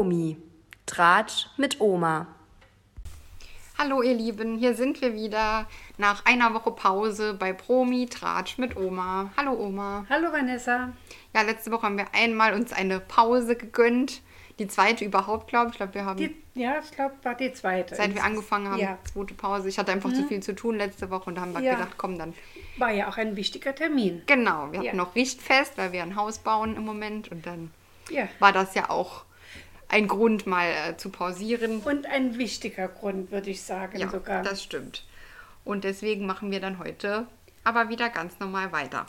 Promi. Tratsch mit Oma. Hallo ihr Lieben, hier sind wir wieder nach einer Woche Pause bei Promi Tratsch mit Oma. Hallo Oma. Hallo Vanessa. Ja, letzte Woche haben wir einmal uns eine Pause gegönnt. Die zweite überhaupt, glaube ich. Ich glaube, wir haben. Die, ja, ich glaube, war die zweite. Seit wir angefangen haben, ja. zweite Pause. Ich hatte einfach mhm. zu viel zu tun letzte Woche und da haben wir ja. gedacht, komm, dann. War ja auch ein wichtiger Termin. Genau, wir hatten noch Richtfest, weil wir ein Haus bauen im Moment und dann war das ja auch ein Grund, mal äh, zu pausieren. Und ein wichtiger Grund, würde ich sagen ja, sogar. Das stimmt. Und deswegen machen wir dann heute aber wieder ganz normal weiter.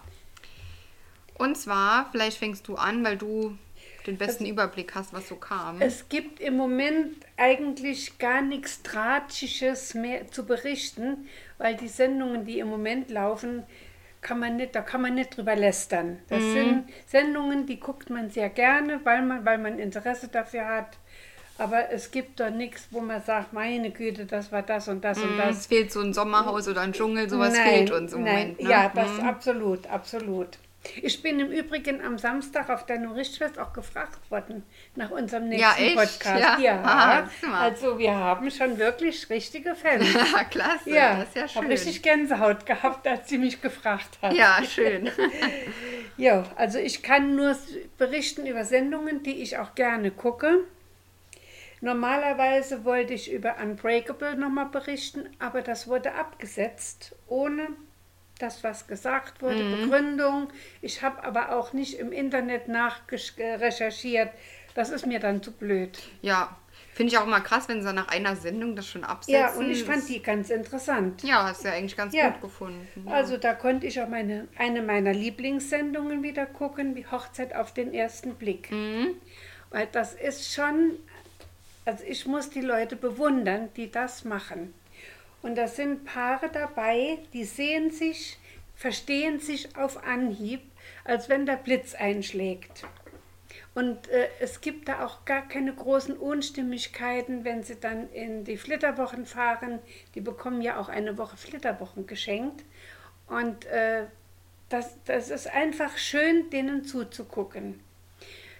Und zwar, vielleicht fängst du an, weil du den besten es, Überblick hast, was so kam. Es gibt im Moment eigentlich gar nichts Tragisches mehr zu berichten, weil die Sendungen, die im Moment laufen, kann man nicht, da kann man nicht drüber lästern. Das mhm. sind Sendungen, die guckt man sehr gerne, weil man, weil man Interesse dafür hat. Aber es gibt doch nichts, wo man sagt, meine Güte, das war das und das mm, und mhm. das. Es fehlt so ein Sommerhaus oder ein Dschungel, sowas nein, fehlt uns im nein, Moment. Ne? Ja, das mm. absolut, absolut. Ich bin im Übrigen am Samstag auf der Norichtfest auch gefragt worden nach unserem nächsten ja, Podcast. Ja, ja. Aha, also wir haben schon wirklich richtige Fans. Ja, klasse. Ja, das ist ja schön. Ich habe richtig Gänsehaut gehabt, als sie mich gefragt hat. Ja, schön. ja, also ich kann nur berichten über Sendungen, die ich auch gerne gucke. Normalerweise wollte ich über Unbreakable nochmal berichten, aber das wurde abgesetzt, ohne das, was gesagt wurde, mhm. Begründung. Ich habe aber auch nicht im Internet nachrecherchiert. Das ist mir dann zu blöd. Ja, finde ich auch mal krass, wenn sie nach einer Sendung das schon absetzen. Ja, und ich fand die ganz interessant. Ja, hast du ja eigentlich ganz ja. gut gefunden. Ja. Also da konnte ich auch meine, eine meiner Lieblingssendungen wieder gucken, wie Hochzeit auf den ersten Blick. Mhm. Weil das ist schon, also ich muss die Leute bewundern, die das machen. Und da sind Paare dabei, die sehen sich, verstehen sich auf Anhieb, als wenn der Blitz einschlägt. Und äh, es gibt da auch gar keine großen Unstimmigkeiten, wenn sie dann in die Flitterwochen fahren. Die bekommen ja auch eine Woche Flitterwochen geschenkt. Und äh, das, das ist einfach schön, denen zuzugucken.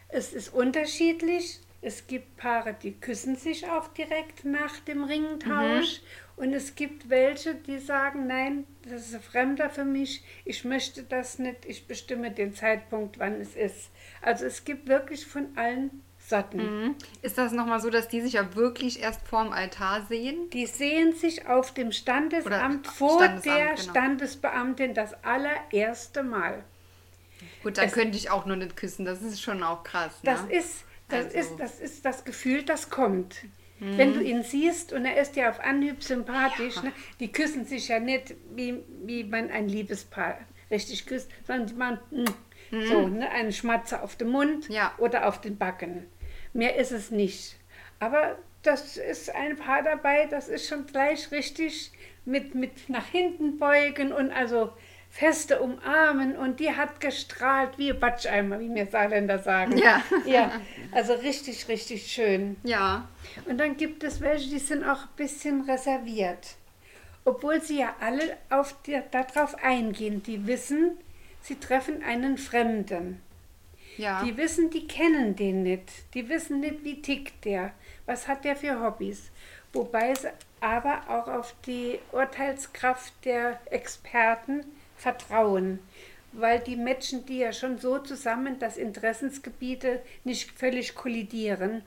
Es ist unterschiedlich. Es gibt Paare, die küssen sich auch direkt nach dem Ringtausch. Mhm. Und es gibt welche, die sagen, nein, das ist ein Fremder für mich, ich möchte das nicht, ich bestimme den Zeitpunkt, wann es ist. Also es gibt wirklich von allen Sorten. Mhm. Ist das nochmal so, dass die sich ja wirklich erst vorm Altar sehen? Die sehen sich auf dem Standesamt Oder vor Standesamt, der genau. Standesbeamtin das allererste Mal. Gut, dann es, könnte ich auch nur nicht küssen, das ist schon auch krass. Ne? Das ist das, also. ist, das ist das Gefühl, das kommt. Mhm. Wenn du ihn siehst und er ist ja auf Anhieb sympathisch, ja. ne? die küssen sich ja nicht, wie, wie man ein Liebespaar richtig küsst, sondern man mm, mhm. so, ne? einen Schmatzer auf den Mund ja. oder auf den Backen. Mehr ist es nicht. Aber das ist ein Paar dabei, das ist schon gleich richtig mit, mit nach hinten beugen und also feste umarmen und die hat gestrahlt wie Batscheimer, wie mir Saarländer sagen. Ja. ja. Also richtig, richtig schön. Ja. Und dann gibt es welche, die sind auch ein bisschen reserviert. Obwohl sie ja alle auf die, darauf eingehen. Die wissen, sie treffen einen Fremden. Ja. Die wissen, die kennen den nicht. Die wissen nicht, wie tickt der. Was hat der für Hobbys? Wobei sie aber auch auf die Urteilskraft der Experten vertrauen, weil die matchen die ja schon so zusammen, dass Interessensgebiete nicht völlig kollidieren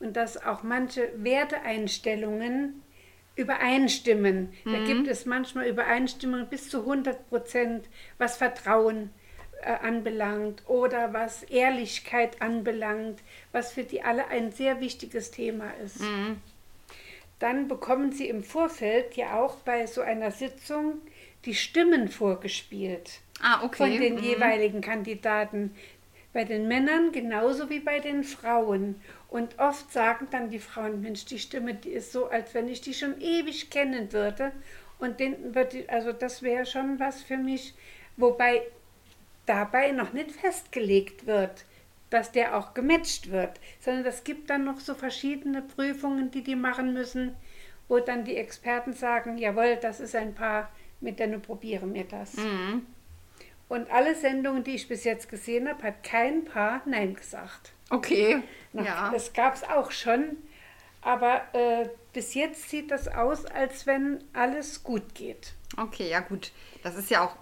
und dass auch manche Werteeinstellungen übereinstimmen. Mhm. Da gibt es manchmal Übereinstimmungen bis zu 100 Prozent, was Vertrauen äh, anbelangt oder was Ehrlichkeit anbelangt, was für die alle ein sehr wichtiges Thema ist. Mhm. Dann bekommen sie im Vorfeld ja auch bei so einer Sitzung die Stimmen vorgespielt ah, okay. von den mhm. jeweiligen Kandidaten. Bei den Männern genauso wie bei den Frauen. Und oft sagen dann die Frauen, Mensch, die Stimme, die ist so, als wenn ich die schon ewig kennen würde. Und den wird, also das wäre schon was für mich, wobei dabei noch nicht festgelegt wird, dass der auch gematcht wird, sondern es gibt dann noch so verschiedene Prüfungen, die die machen müssen, wo dann die Experten sagen, jawohl, das ist ein Paar, mit denen probieren wir das. Mhm. Und alle Sendungen, die ich bis jetzt gesehen habe, hat kein Paar Nein gesagt. Okay. Na, ja. Das gab es auch schon. Aber äh, bis jetzt sieht das aus, als wenn alles gut geht. Okay, ja gut. Das ist ja auch,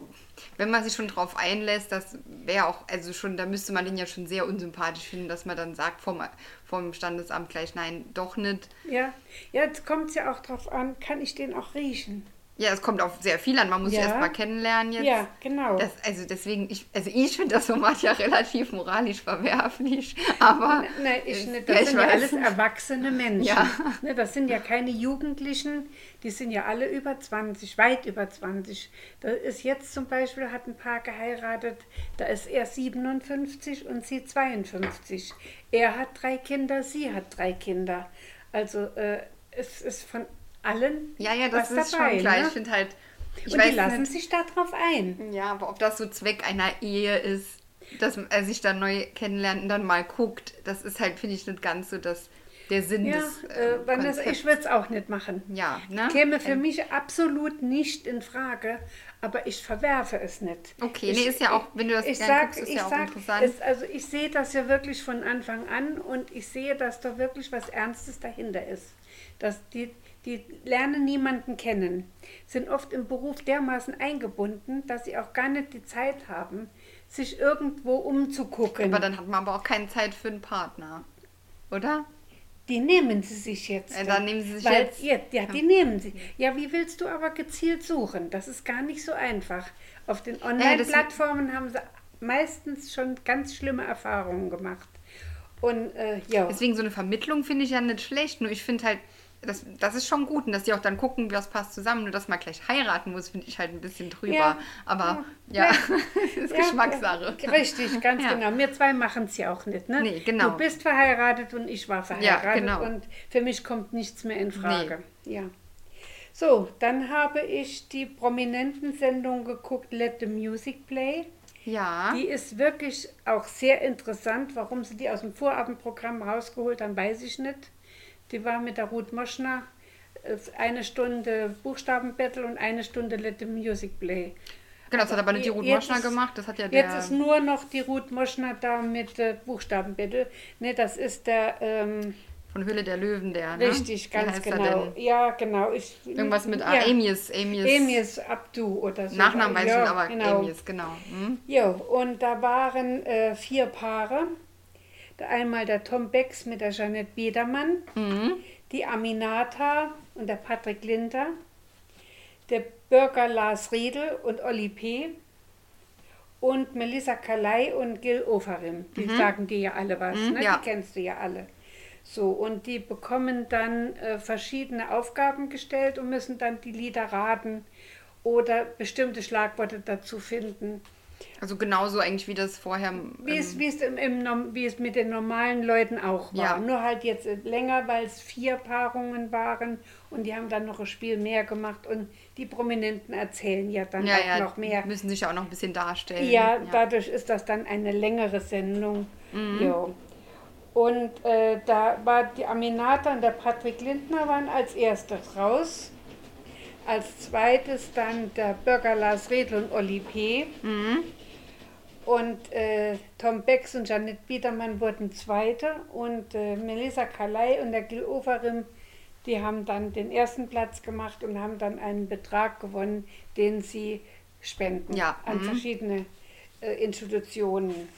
wenn man sich schon drauf einlässt, das wäre auch, also schon, da müsste man den ja schon sehr unsympathisch finden, dass man dann sagt vom, vom Standesamt gleich, nein, doch nicht. Ja, jetzt kommt es ja auch drauf an, kann ich den auch riechen? Ja, es kommt auf sehr viel an. Man muss Ja. erst mal kennenlernen jetzt. Ja, genau. Das, also deswegen, ich, also ich finde das Format ja relativ moralisch verwerflich, aber Nein, ich. Ja, Das sind ja alles erwachsene Menschen. Ja. Ne, das sind ja keine Jugendlichen, die sind ja alle über 20, weit über 20. Da ist jetzt zum Beispiel, hat ein Paar geheiratet, da ist er 57 und sie 52. Er hat drei Kinder, sie hat drei Kinder. Also äh, es ist von allen ja, ja, das ist dabei. schon klar. Ne? Ich finde halt, ich und die lassen nicht, sich darauf ein. ja, aber ob das so Zweck einer Ehe ist, dass er sich dann neu kennenlernt und dann mal guckt, das ist halt, finde ich, nicht ganz so das, der Sinn Ja, des äh, äh, Vanessa, Konzepts. ich würde es auch nicht machen. Ja, ne? Käme für Ein- mich absolut nicht in Frage, aber ich verwerfe es nicht. Okay, ich, nee, ist ja auch, wenn du das ich sag, guckst, ist ich ja auch sag, interessant. Es, also ich sehe das ja wirklich von Anfang an und ich sehe, dass da wirklich was Ernstes dahinter ist. Dass die, die lernen niemanden kennen, sind oft im Beruf dermaßen eingebunden, dass sie auch gar nicht die Zeit haben, sich irgendwo umzugucken. aber dann hat man aber auch keine Zeit für einen Partner, oder? Die nehmen sie sich jetzt. Äh, dann nehmen sie sich Weil, jetzt. Ja, ja, die nehmen sie. Ja, wie willst du aber gezielt suchen? Das ist gar nicht so einfach. Auf den Online-Plattformen haben sie meistens schon ganz schlimme Erfahrungen gemacht. Und äh, ja, Deswegen so eine Vermittlung finde ich ja nicht schlecht. Nur ich finde halt, das, das ist schon gut. Und dass die auch dann gucken, was passt zusammen. Nur dass man gleich heiraten muss, finde ich halt ein bisschen drüber. Ja. Aber ja, das ist Ja, Geschmackssache. ja, Richtig, ganz Ja. genau. Wir zwei machen es ja auch nicht. Ne? Nee, genau. Du bist verheiratet und ich war verheiratet. genau. Und für mich kommt nichts mehr in Frage. Ja. So, dann habe ich die prominenten Sendung geguckt, Let the Music Play. Ja. Die ist wirklich auch sehr interessant. Warum sie die aus dem Vorabendprogramm rausgeholt haben, weiß ich nicht. Die war mit der Ruth Moschner äh, eine Stunde Buchstabenbattle und eine Stunde Let the Music Play. Genau, das hat aber nicht die Ruth Jetzt Moschner gemacht. Das hat ja der. Jetzt ist nur noch die Ruth Moschner da mit äh, Buchstabenbattle. Ne, das ist der, ähm, von Höhle der Löwen, der. Ne? richtig, ganz genau. Ja, genau. Ich, Irgendwas mit ja. Amius. Amius. Amius Abdu oder so. Nachnamen weiß ich ja, nicht, aber genau. Amius, genau. Hm? Ja, und da waren äh, vier Paare. Einmal der Tom Becks mit der Jeanette Biedermann, Mhm. die Aminata und der Patrick Linter, der Bürger Lars Riedel und Olli P. und Melissa Kalei und Gil Ofarim. Die sagen dir ja alle was, Mhm, ne? ja. die kennst du ja alle. So, und die bekommen dann äh, verschiedene Aufgaben gestellt und müssen dann die Lieder raten oder bestimmte Schlagworte dazu finden. Also genauso eigentlich wie das vorher. Wie es, ähm, wie, es im, im, wie es mit den normalen Leuten auch war. Ja. Nur halt jetzt länger, weil es vier Paarungen waren und die haben dann noch ein Spiel mehr gemacht und die Prominenten erzählen ja dann ja, auch ja, noch mehr. müssen sich ja auch noch ein bisschen darstellen. Ja, dadurch ist das dann eine längere Sendung. Jo. Und äh, da war die Aminata und der Patrick Lindner waren als erstes raus. Als zweites dann der Bürger Lars Redl und Olli P. Und äh, Tom Becks und Janet Biedermann wurden Zweite und äh, Melissa Kalei und der Gil Oferim, die haben dann den ersten Platz gemacht und haben dann einen Betrag gewonnen, den sie spenden Ja, an mhm. verschiedene äh, Institutionen.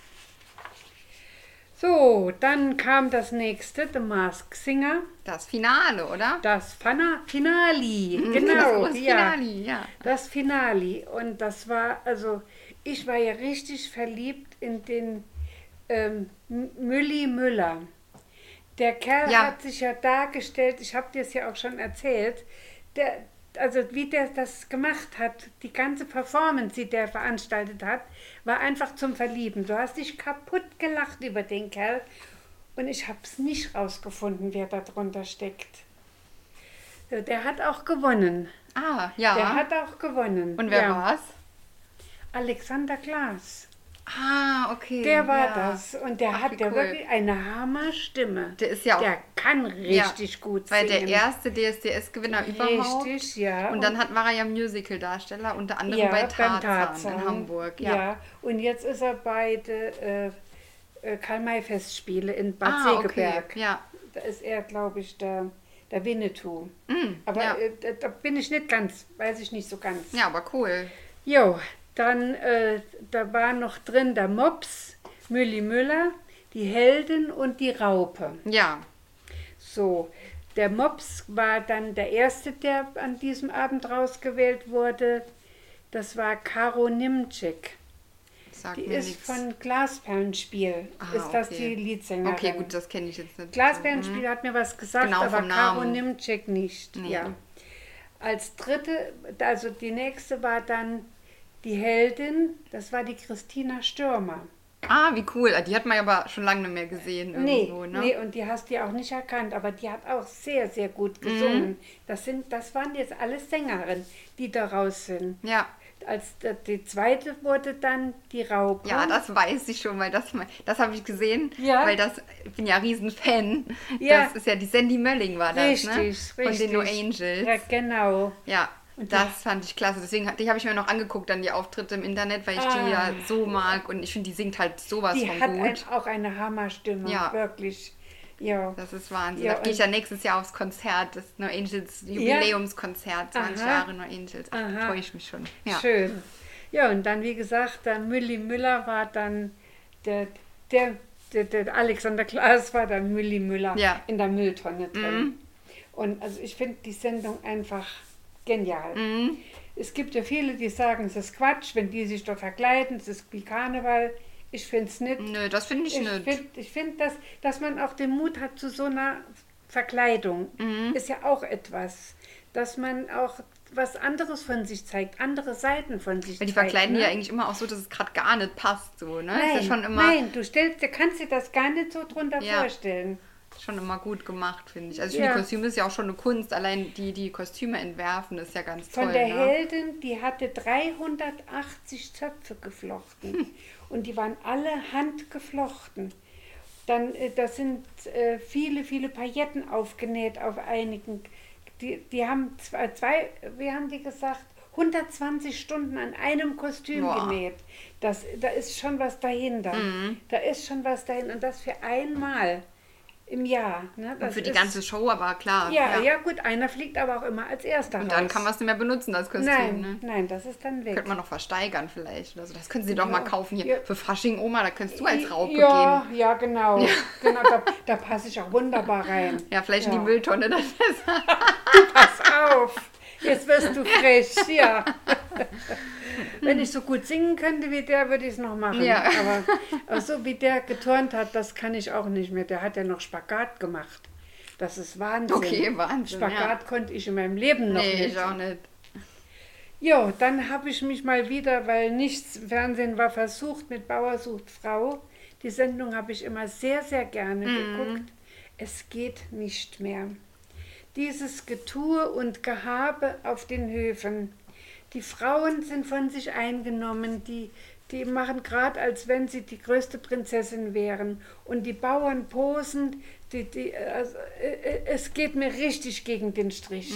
So, dann kam das nächste, The Mask Singer, Das Finale, oder? das Fana Finali, das genau, große ja. Finale, ja. Das Finale. Und das war, also, ich war ja richtig verliebt in den ähm, Mülli Müller. Der Kerl Ja. hat sich ja dargestellt, ich habe dir es ja auch schon erzählt, der, also wie der das gemacht hat, die ganze Performance, die der veranstaltet hat, war einfach zum Verlieben. Du hast dich kaputt gelacht über den Kerl und ich habe es nicht rausgefunden, wer da drunter steckt. So, Der hat auch gewonnen. Ah, ja. Der hat auch gewonnen. Und wer ja. war's? Alexander Klaas. Ah, okay. Der war ja. das. Und der Ach, hat ja cool. wirklich eine Hammerstimme. Der ist ja auch- Der kann richtig gut Weil singen. der erste DSDS-Gewinner überhaupt. Richtig, ja. Und dann hat, war er ja Musical-Darsteller, unter anderem bei Tarzan, in Hamburg. Ja. Ja. und jetzt ist er bei den äh, äh, Karl-May-Festspiele in Bad Ah, okay. Segeberg. Ja. Da ist er, glaube ich, der, der Winnetou. Mm, Aber ja. äh, da, da bin ich nicht ganz, weiß ich nicht so ganz. ja, aber cool. Jo, dann äh, da war noch drin der Mops, Mülli Müller, die Heldin und die Raupe. Ja. So, der Mops war dann der erste, der an diesem Abend rausgewählt wurde. Das war Karo Nimczyk. Sagt Die ist nichts. von Glasperlenspiel. Ah, ist das okay. die Leadsängerin? Okay, gut, das kenne ich jetzt nicht. Glasperlenspiel hat mir was gesagt, Genau, aber Karo. Nimczyk nicht. Nee. Ja. Als dritte, also die nächste war dann die Heldin, das war die Christina Stürmer. Ah, wie cool. Ah, Die hat man aber schon lange nicht mehr gesehen Nee, irgendwo, ne? nee, und die hast du ja auch nicht erkannt, aber die hat auch sehr, sehr gut Mhm. gesungen. Das, sind, das waren jetzt alles Sängerinnen, die da raus sind. Ja. Als die, die zweite wurde dann die Raupe. Ja, das weiß ich schon, weil das, das habe ich gesehen, Ja. weil das, ich bin ja Riesenfan. Ja. Das ist ja die Sandy Mölling war das, Richtig, ne? richtig. Von den No Angels. Ja, genau. Ja, Und das fand ich klasse. Deswegen die habe ich mir noch angeguckt, dann die Auftritte im Internet, weil ich die ja Ah. so mag und ich finde, die singt halt sowas Die von hat gut. ein, auch eine Hammerstimme, Ja. wirklich. Ja. Das ist Wahnsinn. Ja, da gehe ich ja nächstes Jahr aufs Konzert, das No Angels Jubiläumskonzert, 20 Aha. Jahre No Angels. Ach, Aha. freue ich mich schon. Ja. Schön. Ja, und dann, wie gesagt, der Mülli Müller war dann der, der, der, der Alexander Klaas war dann Mülli Müller Ja. in der Mülltonne drin. Mhm. Und also ich finde die Sendung einfach genial. Mhm. Es gibt ja viele, die sagen, es ist Quatsch, wenn die sich da verkleiden, es ist wie Karneval. Ich finde es nicht. Nö, das finde ich, Ich nicht. finde, ich find, dass, dass man auch den Mut hat zu so einer Verkleidung, Mhm. ist ja auch etwas. Dass man auch was anderes von sich zeigt, andere Seiten von sich Weil die zeigt. verkleiden ne? ja eigentlich immer auch so, dass es gerade gar nicht passt. So, ne? Nein, ist ja schon immer, nein, du stellst, du kannst dir das gar nicht so drunter Ja. vorstellen. Schon immer gut gemacht, finde ich. Also ich Ja. finde, die Kostüme ist ja auch schon eine Kunst. Allein die, die Kostüme entwerfen, ist ja ganz Von toll. der ne? Heldin, die hatte 380 Zöpfe geflochten und die waren alle handgeflochten. Dann, äh, da sind äh, viele, viele Pailletten aufgenäht auf einigen. Die, die haben zwei, zwei, wie haben die gesagt, 120 Stunden an einem Kostüm Boah. genäht. Das, da ist schon was dahinter. Mhm. Da ist schon was dahinter. Und das für einmal im Jahr. Ne? Für die ist- ganze Show, aber klar. Ja, ja, gut, einer fliegt aber auch immer als erster Und dann raus. kann man es nicht mehr benutzen, das Kostüm. Nein, Ne? nein, das ist dann weg. Könnte man noch versteigern vielleicht. oder so. das können Sie doch Ja. mal kaufen hier. Ja. Für Fasching Oma, da kannst du als Raupe ja, gehen. Ja, genau. genau da, da passe ich auch wunderbar rein. Ja, vielleicht in Ja. die Mülltonne. Das ist Pass auf, jetzt wirst du frisch, ja. Wenn ich so gut singen könnte wie der, würde ich es noch machen. Ja. Aber, so wie der geturnt hat, das kann ich auch nicht mehr. Der hat ja noch Spagat gemacht. Das ist Wahnsinn. Okay, Wahnsinn, Spagat konnte ich in meinem Leben noch nee, nicht. ich auch nicht. Ja, dann habe ich mich mal wieder, weil nichts im Fernsehen war, versucht mit Bauer sucht Frau. Die Sendung habe ich immer sehr, sehr gerne geguckt. Es geht nicht mehr. Dieses Getue und Gehabe auf den Höfen. Die Frauen sind von sich eingenommen, die, die machen gerade, als wenn sie die größte Prinzessin wären. Und die Bauern posen, die, die, also, äh, äh, es geht mir richtig gegen den Strich.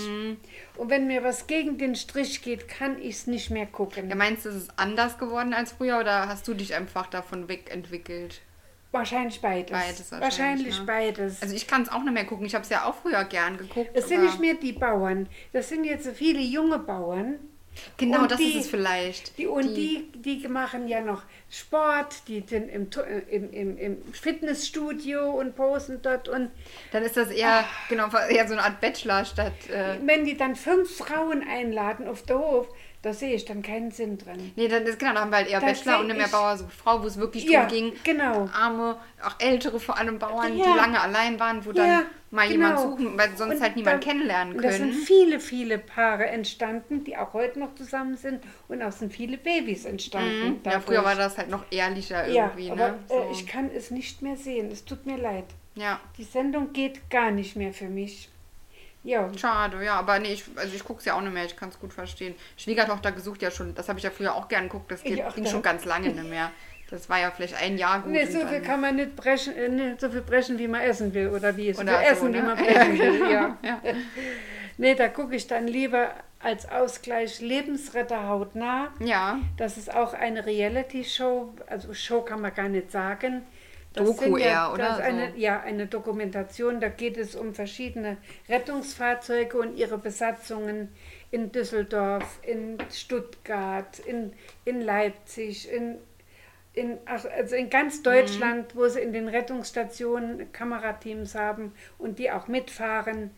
Und wenn mir was gegen den Strich geht, kann ich es nicht mehr gucken. Ja, meinst du, es ist anders geworden als früher oder hast du dich einfach davon wegentwickelt? Wahrscheinlich beides. Beides wahrscheinlich, wahrscheinlich ne? beides. Also ich kann es auch nicht mehr gucken. Ich habe es ja auch früher gern geguckt. es sind nicht mehr die Bauern. Das sind jetzt so viele junge Bauern. Genau, Und das die- ist es vielleicht. Die, und die, die machen ja noch Sport, die sind im, im, im, im Fitnessstudio und posen dort. Und Dann ist das eher, genau, eher so eine Art Bachelor statt. Äh, wenn die dann fünf Frauen einladen auf der Hof, da sehe ich dann keinen Sinn drin. nee, dann ist genau, da haben wir halt eher Da Bachelor und nicht mehr Bauer sucht Frau, wo es wirklich Ja, darum ging, genau. arme, auch ältere vor allem Bauern, Ja. die lange allein waren, wo dann Ja, mal genau. jemand suchen, weil sonst Und halt niemand da- kennenlernen und Da sind können. viele, viele Paare entstanden, die auch heute noch zusammen sind. Und auch sind viele Babys entstanden. Mhm. Ja, früher war das halt noch ehrlicher irgendwie, aber ne? So. ich kann es nicht mehr sehen. Es tut mir leid. ja. Die Sendung geht gar nicht mehr für mich. Ja. Schade, ja, aber nee, ich, also ich gucke es ja auch nicht mehr, ich kann es gut verstehen. Schwiegertochter gesucht ja schon, das habe ich ja früher auch gern geguckt, das geht, ging schon ganz lange nicht mehr. Das war ja vielleicht ein Jahr gut. Nee, so viel kann man nicht brechen, äh, nicht so viel brechen, wie man essen will. Oder wie so Oder so, essen, wie ne? man brechen will. Ja. Ja. Nee, da gucke ich dann lieber als Ausgleich Lebensretter hautnah. ja, Das ist auch eine Reality-Show, also Show kann man gar nicht sagen. Doku eher, das oder? ist Eine, So. Ja, eine Dokumentation. Da geht es um verschiedene Rettungsfahrzeuge und ihre Besatzungen in Düsseldorf, in Stuttgart, in, in Leipzig, in, in, also in ganz Deutschland, wo sie in den Rettungsstationen Kamerateams haben und die auch mitfahren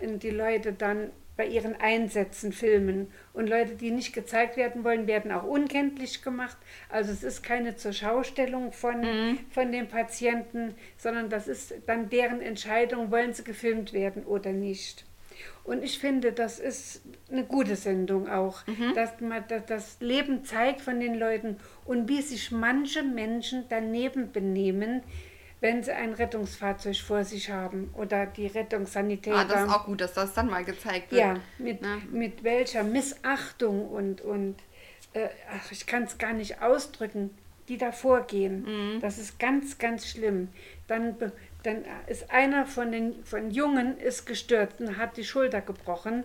und die Leute dann bei ihren Einsätzen filmen. Und Leute, die nicht gezeigt werden wollen, werden auch unkenntlich gemacht. Also es ist keine Zurschaustellung von, von den Patienten, sondern das ist dann deren Entscheidung, wollen sie gefilmt werden oder nicht. Und ich finde, das ist eine gute Sendung auch, dass man dass das Leben zeigt von den Leuten und wie sich manche Menschen daneben benehmen, wenn sie ein Rettungsfahrzeug vor sich haben oder die Rettungssanitäter. ah, das ist auch gut, dass das dann mal gezeigt wird. Ja, mit, Ne? mit welcher Missachtung und, und äh, ach, ich kann es gar nicht ausdrücken, die da vorgehen. Mhm. Das ist ganz, ganz schlimm. Dann, dann ist einer von den von Jungen ist gestürzt und hat die Schulter gebrochen.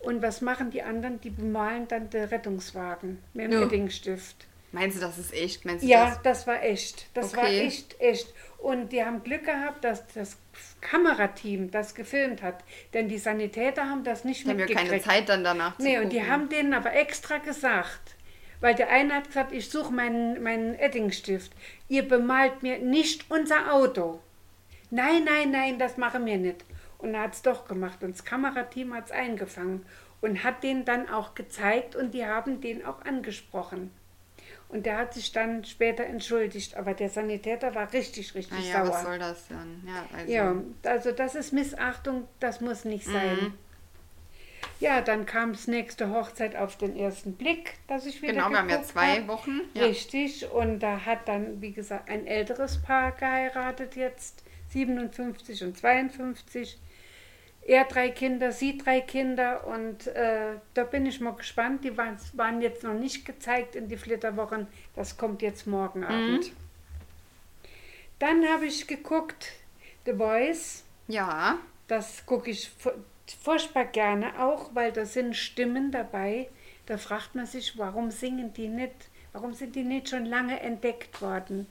Und was machen die anderen? Die bemalen dann den Rettungswagen mit dem Ja. Eddingstift. Meinst du, das ist echt? Meinst du Ja, das? das war echt. Das war Okay. echt, echt. Und die haben Glück gehabt, dass das Kamerateam das gefilmt hat. Denn die Sanitäter haben das nicht Die haben ja keine Zeit dann danach zu Nee, und die gucken. haben denen aber extra gesagt, weil der eine hat gesagt, ich suche meinen, meinen Eddingstift. Ihr bemalt mir nicht unser Auto. Nein, nein, nein, das machen wir nicht. Und er hat es doch gemacht und das Kamerateam hat es eingefangen und hat den dann auch gezeigt und die haben den auch angesprochen. Und der hat sich dann später entschuldigt, aber der Sanitäter war richtig, richtig Naja, sauer. was soll das denn? Ja, also. Ja, also das ist Missachtung, das muss nicht sein. Mhm. Ja, dann kam das nächste Hochzeit auf den ersten Blick, dass ich wieder Genau, wir haben ja zwei. Wochen. Ja. Richtig, und da hat dann, wie gesagt, ein älteres Paar geheiratet jetzt, 57 und 52. Er drei Kinder, sie drei Kinder und äh, da bin ich mal gespannt. Die waren, waren jetzt noch nicht gezeigt in die Flitterwochen. Das kommt jetzt morgen Abend. Dann habe ich geguckt, The Voice. Ja, Das gucke ich fu- furchtbar gerne auch, weil da sind Stimmen dabei. Da fragt man sich, warum singen die nicht, warum sind die nicht schon lange entdeckt worden?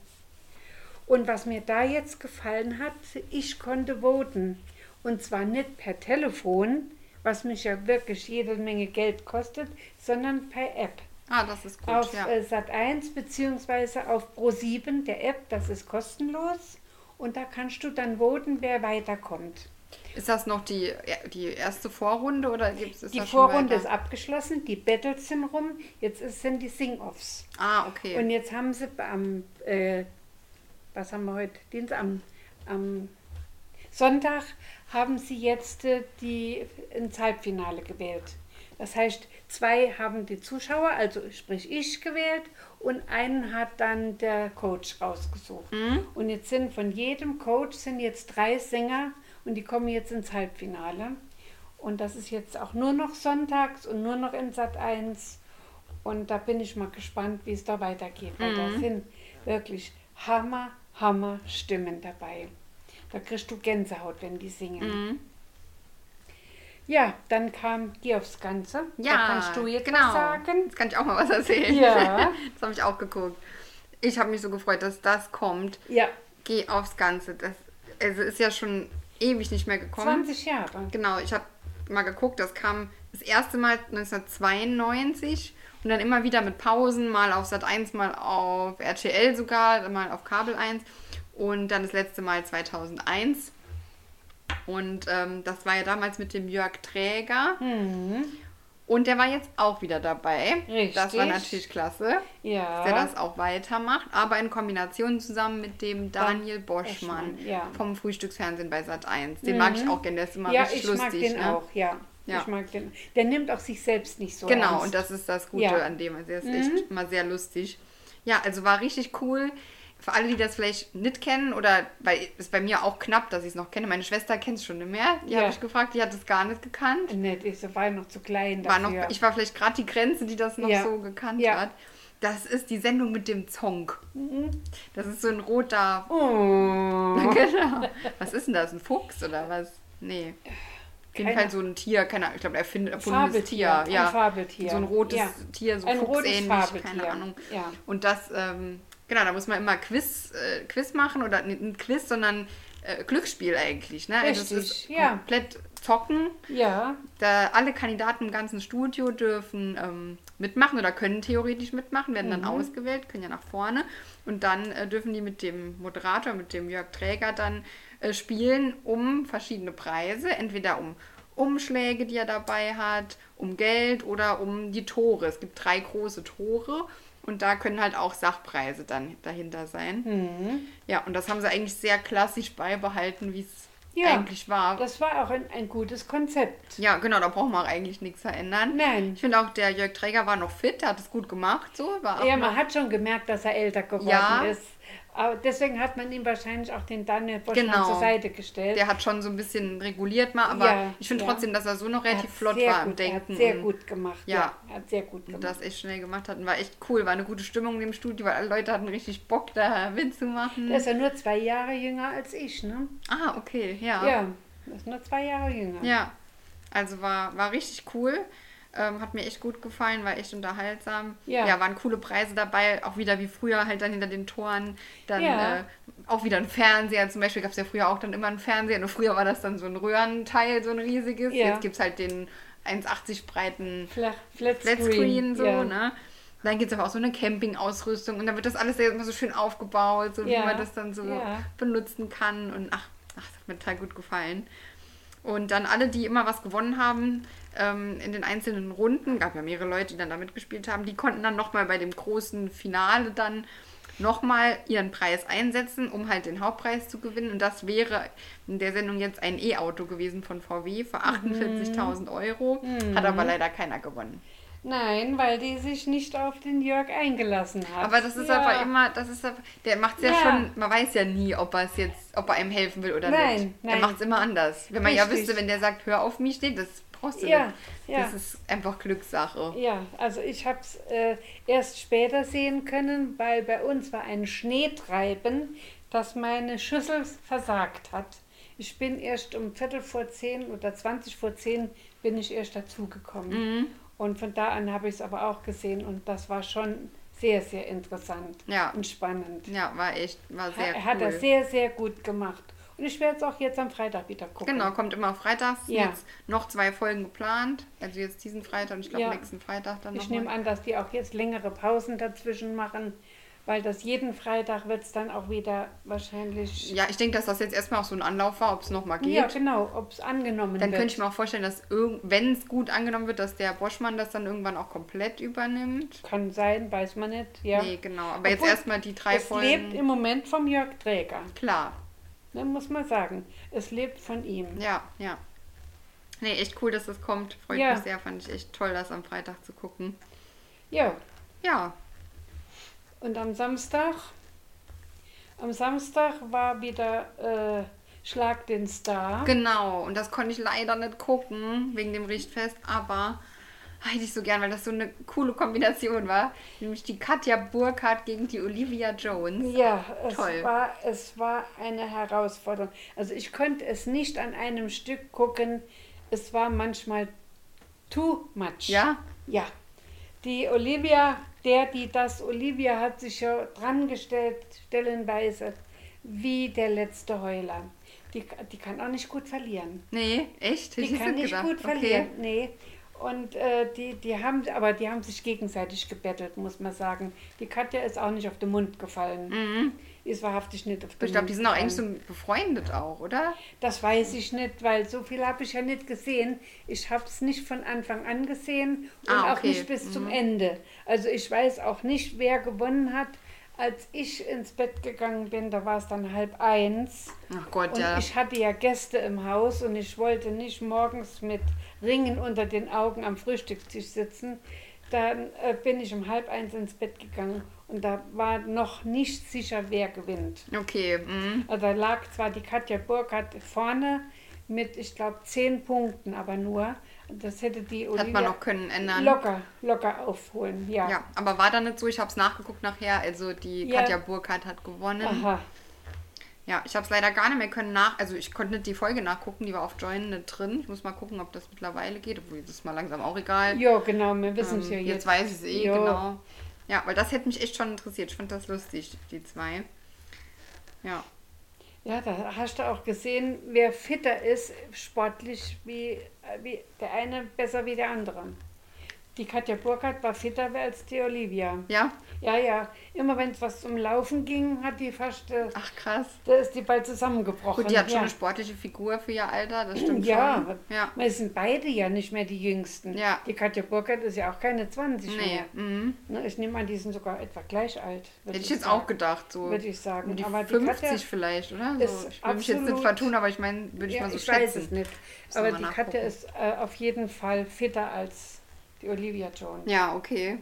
Und was mir da jetzt gefallen hat, ich konnte voten. Und zwar nicht per Telefon, was mich ja wirklich jede Menge Geld kostet, sondern per App. ah, das ist gut. Auf ja. äh, Sat1 beziehungsweise auf Pro7, der App, das ist kostenlos. Und da kannst du dann voten, wer weiterkommt. Ist das noch die, die erste Vorrunde oder gibt es Die das schon Vorrunde ist abgeschlossen, die Battles sind rum, jetzt ist, sind die Sing-Offs. Ah, okay. Und jetzt haben sie am, äh, was haben wir heute, Dienstag, am, am Sonntag haben sie jetzt äh, die ins Halbfinale gewählt. Das heißt, zwei haben die Zuschauer, also sprich ich gewählt und einen hat dann der Coach rausgesucht. Mhm. Und jetzt sind von jedem Coach sind jetzt drei Sänger und die kommen jetzt ins Halbfinale. Und das ist jetzt auch nur noch sonntags und nur noch in Sat 1. Und da bin ich mal gespannt, wie es da weitergeht. Weil da sind wirklich Hammer, Hammer Stimmen dabei. Da kriegst du Gänsehaut, wenn die singen. Mhm. Ja, dann kam Geh aufs Ganze. ja, da kannst du jetzt genau. was sagen. Jetzt kann ich auch mal was erzählen. Ja. das habe ich auch geguckt. Ich habe mich so gefreut, dass das kommt. Ja, Geh aufs Ganze. Das also ist ja schon ewig nicht mehr gekommen. 20 Jahre. Genau, ich habe mal geguckt, das kam das erste Mal 1992 und dann immer wieder mit Pausen, mal auf Sat 1, mal auf RTL sogar, mal auf Kabel 1 und dann das letzte Mal 2001. Und ähm, das war ja damals mit dem Jörg Träger. Und der war jetzt auch wieder dabei. Das war Richtig. natürlich klasse, Ja. dass er das auch weitermacht. Aber in Kombination zusammen mit dem Daniel Boschmann, ja. vom Frühstücksfernsehen bei Sat 1. Den mag ich auch gerne, der ist immer ja, richtig ich lustig. mag den ne? auch, ja. Ja. Ich mag den. Der nimmt auch sich selbst nicht so Genau, ernst. und das ist das Gute Ja. an dem. Also er ist echt immer sehr lustig. Ja, also war richtig cool. Für alle, die das vielleicht nicht kennen oder weil es bei mir auch knapp, dass ich es noch kenne. Meine Schwester kennt es schon nicht mehr. Die Ja. habe ich gefragt, die hat es gar nicht gekannt. Nett, ich war noch zu klein War dafür. noch, ich war vielleicht gerade die Grenze, die das noch Ja. so gekannt Ja. hat. Das ist die Sendung mit dem Zong. Das ist so ein roter. oh. genau. Was ist denn das? Ein Fuchs oder was? Nee. Auf jeden Keine- Fall so ein Tier, keine Ahnung, ich glaube, er findet erfundenes Tier. Ja. ein Fabeltier. So ein rotes. Tier, so Ein rotes Fabeltier. keine Ahnung. Ja. Und das, ähm, genau, da muss man immer Quiz, äh, Quiz machen oder nicht ein Quiz, sondern äh, Glücksspiel eigentlich. Ne? Also es Richtig, ist ja. komplett zocken. Ja, Da alle Kandidaten im ganzen Studio dürfen ähm, mitmachen oder können theoretisch mitmachen, werden Mhm. dann ausgewählt, können ja nach vorne. Und dann äh, dürfen die mit dem Moderator, mit dem Jörg Träger dann äh, spielen um verschiedene Preise. Entweder um Umschläge, die er dabei hat, um Geld oder um die Tore. Es gibt drei große Tore. Und da können halt auch Sachpreise dann dahinter sein. Mhm. Ja, und das haben sie eigentlich sehr klassisch beibehalten, wie es Ja, eigentlich war. das war auch ein, ein gutes Konzept. Ja, genau, da brauchen wir auch eigentlich nichts verändern. Nein. Ich finde auch, der Jörg Träger war noch fit, hat es gut gemacht, so. War Ja, man hat schon gemerkt, dass er älter geworden Ja. ist. Aber deswegen hat man ihm wahrscheinlich auch den Daniel Boschmann Genau. zur Seite gestellt. der hat schon so ein bisschen reguliert mal, aber Ja, ich finde ja. trotzdem, dass er so noch Er relativ hat flott war im gut, er Denken. Hat sehr und- gut gemacht. Ja. Ja, er hat sehr gut Und gemacht. das echt schnell gemacht hat und war echt cool. War eine gute Stimmung im Studio, weil alle Leute hatten richtig Bock, da mitzumachen. Der ist ja nur zwei Jahre jünger als ich, ne? ah, okay, ja. Ja, ist nur zwei Jahre jünger. Ja, also war, war richtig cool. Ähm, hat mir echt gut gefallen, war echt unterhaltsam. Ja. waren coole Preise dabei, auch wieder wie früher halt dann hinter den Toren. Dann Ja. äh, auch wieder ein Fernseher. Zum Beispiel gab es ja früher auch dann immer einen Fernseher. Nur früher war das dann so ein Röhrenteil, so ein riesiges. Ja. Jetzt gibt es halt den 1,80 breiten Flach, Flat Screen. Flatscreen, so, ja. ne? Dann gibt es aber auch so eine Campingausrüstung und dann wird das alles immer so schön aufgebaut, so wie Ja. man das dann so Ja. benutzen kann. Und ach, ach, das hat mir total gut gefallen. Und dann alle, die immer was gewonnen haben ähm, in den einzelnen Runden, gab ja mehrere Leute, die dann da mitgespielt haben, die konnten dann nochmal bei dem großen Finale dann nochmal ihren Preis einsetzen, um halt den Hauptpreis zu gewinnen. Und das wäre in der Sendung jetzt ein E-Auto gewesen von VW für 48.000 Euro. Hat aber leider keiner gewonnen. Nein, weil die sich nicht auf den Jörg eingelassen hat. Aber das ist ja. aber immer, das ist aber, der macht es ja, Ja. schon, man weiß ja nie, ob er es jetzt, ob er einem helfen will oder Nein, nicht. Er nein. macht es immer anders. Wenn man ja Richtig. wüsste, wenn der sagt, hör auf mich, steht, das brauchst du Ja, nicht. ja. Das ist einfach Glückssache. Ja, also ich habe es äh, erst später sehen können, weil bei uns war ein Schneetreiben, das meine Schüssel versagt hat. Ich bin erst um Viertel vor zehn oder 20 vor zehn bin ich erst dazugekommen. Mhm. Und von da an habe ich es aber auch gesehen und das war schon sehr, sehr interessant Ja. und spannend. Ja, war echt, war sehr er hat cool. das sehr, sehr gut gemacht. Und ich werde es auch jetzt am Freitag wieder gucken. Genau, kommt immer freitags. Ja. Jetzt noch zwei Folgen geplant. Also jetzt diesen Freitag und ich glaube Ja. nächsten Freitag dann Ich noch nehme mal. an, dass die auch jetzt längere Pausen dazwischen machen, weil das jeden Freitag wird es dann auch wieder wahrscheinlich. Ja, ich denke, dass das jetzt erstmal auch so ein Anlauf war, ob es nochmal geht. Ja, genau, ob es angenommen Dann wird. könnte ich mir auch vorstellen, dass wenn es gut angenommen wird, dass der Boschmann das dann irgendwann auch komplett übernimmt. Kann sein, weiß man nicht. Ja. Nee, genau. Aber jetzt Obwohl, erstmal die drei es Folgen. lebt im Moment vom Jörg Träger, Klar, ne, muss man sagen. Es lebt von ihm. ja, ja. Nee, echt cool, dass das kommt. Freut Ja. mich sehr. Fand ich echt toll, das am Freitag zu gucken. Ja, Ja, und am Samstag, am Samstag war wieder äh, Schlag den Star. genau. Und das konnte ich leider nicht gucken, wegen dem Richtfest. Aber hätte ich so gern, weil das so eine coole Kombination war. Nämlich die Katja Burkhardt gegen die Olivia Jones. Ja, es Toll. war, es war eine Herausforderung. Also ich konnte es nicht an einem Stück gucken. Es war manchmal too much. Ja? Ja. Die Olivia, der, die das, Olivia hat sich ja dran gestellt, stellenweise, wie der letzte Heuler. Die, die kann auch nicht gut verlieren. Nee, echt? Die ich kann nicht gedacht. gut verlieren, nee. Und äh, die, die haben, aber die haben sich gegenseitig gebettelt, muss man sagen. Die Katja ist auch nicht auf den Mund gefallen. Mhm. Ist wahrhaftig nicht auf den Ich glaube, die sind auch eigentlich so befreundet auch, oder? Das weiß ich nicht, weil so viel habe ich ja nicht gesehen. Ich habe es nicht von Anfang an gesehen und Ah, auch okay. nicht bis zum Ende. Also ich weiß auch nicht, wer gewonnen hat. Als ich ins Bett gegangen bin, da war es dann halb eins. Ach Gott, Und ja. ich hatte ja Gäste im Haus und ich wollte nicht morgens mit Ringen unter den Augen am Frühstückstisch sitzen. Dann äh, bin ich um halb eins ins Bett gegangen und da war noch nicht sicher, wer gewinnt. Okay. Mhm. Also da lag zwar die Katja Burkhardt vorne mit, ich glaube, zehn Punkten, aber nur. Das hätte die Hat man noch können ändern. locker, locker aufholen, ja. Ja, aber war da nicht so, ich habe es nachgeguckt nachher, also die Ja. Katja Burkhardt hat gewonnen. Aha. Ja, ich habe es leider gar nicht mehr können nach, also ich konnte nicht die Folge nachgucken, die war auf Join nicht drin. Ich muss mal gucken, ob das mittlerweile geht, obwohl das ist mal langsam auch egal. Ja, genau, wir wissen Ähm, es ja jetzt. jetzt. weiß ich es eh, Ja. genau. Ja, weil das hätte mich echt schon interessiert. Ich fand das lustig, die zwei. Ja. Ja, da hast du auch gesehen, wer fitter ist, sportlich, wie, wie der eine besser wie der andere. Die Katja Burkhardt war fitter als die Olivia. Ja? Ja, ja, immer wenn es was zum Laufen ging, hat die fast, äh, Ach krass. da ist die bald zusammengebrochen. Gut, die hat schon ja. eine sportliche Figur für ihr Alter, das stimmt Ja, schon. Ja. wir sind beide ja nicht mehr die Jüngsten. Ja. Die Katja Burkhardt ist ja auch keine 20 Nee. mehr. Mhm. Ne, Ich nehme an, die sind sogar etwa gleich alt. Hätte ich jetzt sagen. auch gedacht, so. Würde ich sagen. Um die Aber die 50 Katja vielleicht, oder? ist So. Ich will mich jetzt nicht vertun, aber ich meine, würde ich ja, mal so ich schätzen. weiß es nicht. Aber die Katja ist äh, auf jeden Fall fitter als die Olivia Jones. Ja, okay.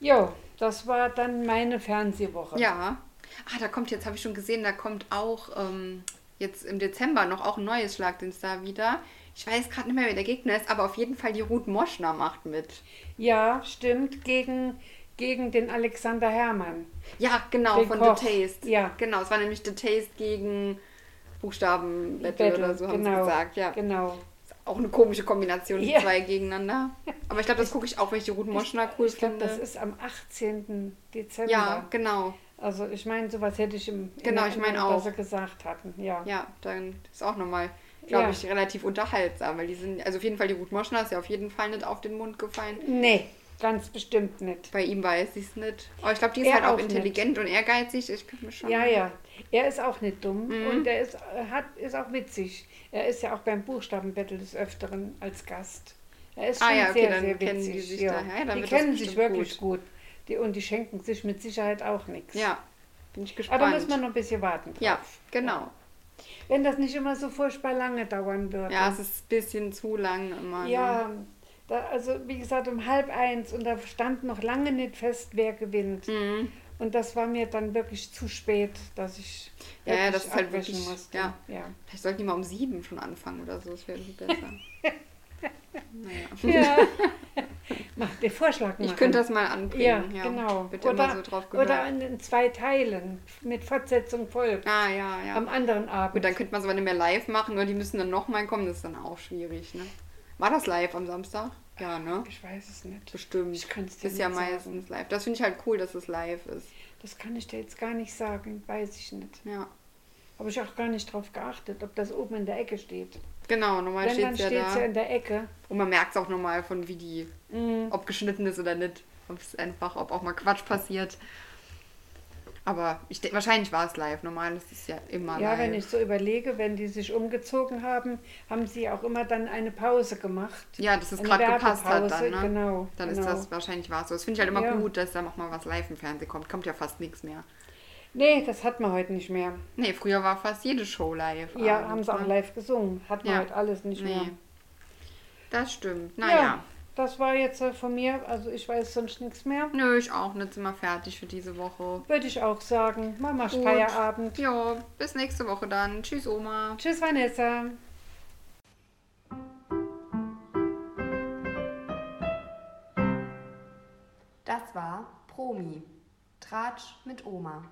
Jo, das war dann meine Fernsehwoche. Ja. Ah, da kommt jetzt, habe ich schon gesehen, da kommt auch ähm, jetzt im Dezember noch auch ein neues Schlagdienst da wieder. Ich weiß gerade nicht mehr, wer der Gegner ist, aber auf jeden Fall die Ruth Moschner macht mit. Ja, stimmt, gegen, gegen den Alexander Herrmann. Ja, genau, Den von Koch. The Taste. Ja. Genau, es war nämlich The Taste gegen Buchstabenbattle Battle, oder so haben genau, sie gesagt. Ja. Genau. Auch eine komische Kombination, die Ja. zwei gegeneinander. Aber ich glaube, das gucke ich auch, weil ich die Ruth Moschner cool Ich glaube, finde. das ist am 18. Dezember. ja, genau. Also ich meine, sowas hätte ich im Genau, ich meine auch. sie gesagt hatten. Ja. Ja, dann ist auch nochmal, glaube Ja. ich, relativ unterhaltsam, weil die sind, also auf jeden Fall die Ruth Moschner ist ja auf jeden Fall nicht auf den Mund gefallen. Nee, ganz bestimmt nicht. Bei ihm weiß ich es nicht. Aber ich glaube, die ist Er halt auch, auch nicht. intelligent und ehrgeizig. Ich könnte mir schon. Ja, ja. Er ist auch nicht dumm Mhm. und er ist, äh, hat, ist auch witzig. Er ist ja auch beim Buchstabenbattle des Öfteren als Gast. Er ist Ah schon ja, okay, sehr, dann sehr witzig. die sich ja. da. Ja, dann die kennen sich wirklich gut. Die, und die schenken sich mit Sicherheit auch nichts. Ja, bin ich gespannt. Aber da müssen wir noch ein bisschen warten drauf. ja, genau. Wenn das nicht immer so furchtbar lange dauern würde. Ja, es ist ein bisschen zu lang immer. Ne? Ja, da, also wie gesagt, um halb eins und da stand noch lange nicht fest, wer gewinnt. Mhm. Und das war mir dann wirklich zu spät, dass ich Ja, ja, das ist halt wirklich- musste. ja. ja. Vielleicht sollten die mal um sieben schon anfangen oder so. Das wäre besser. naja. Ja. Mach den Vorschlag machen. Ich könnte das mal anbringen. Ja, genau. Wird oder, immer so drauf gehört. oder in, in zwei Teilen mit Fortsetzung folgt. ah, ja, ja. Am anderen Abend. Gut, dann könnte man es aber nicht mehr live machen, oder die müssen dann nochmal kommen, das ist dann auch schwierig, ne? War das live am Samstag? Ja, ne? ich weiß es nicht. Bestimmt. Ich kann's dir Ist ja meistens live. Das finde ich halt cool, dass es live ist. Das kann ich dir jetzt gar nicht sagen, weiß ich nicht. Ja. Habe ich auch gar nicht drauf geachtet, ob das oben in der Ecke steht. Genau, normal steht es ja steht es ja da. in der Ecke. Und man merkt es auch nochmal von wie die, Mhm. ob geschnitten ist oder nicht. Ob es einfach, ob auch mal Quatsch passiert. Aber ich wahrscheinlich war es live. Normal ist es ja immer Ja, live. wenn ich so überlege, wenn die sich umgezogen haben, haben sie auch immer dann eine Pause gemacht. ja, dass es gerade gepasst hat dann, ne? genau, Dann genau. ist das wahrscheinlich war so. Das finde ich halt immer Ja. gut, dass da auch mal was live im Fernsehen kommt. Kommt ja fast nichts mehr. Nee, das hat man heute nicht mehr. Nee, früher war fast jede Show live. Ja, haben sie auch ne? live gesungen. Hat man Ja. heute alles nicht mehr. Nee. Das stimmt. Ja, Naja. Das war jetzt äh, von mir. Also ich weiß sonst nichts mehr. Nö, ich auch nicht. Sind wir fertig für diese Woche. Würde ich auch sagen. Mama, Gut. Feierabend. Jo, bis nächste Woche dann. Tschüss, Oma. Tschüss, Vanessa. Das war Promi. Tratsch mit Oma.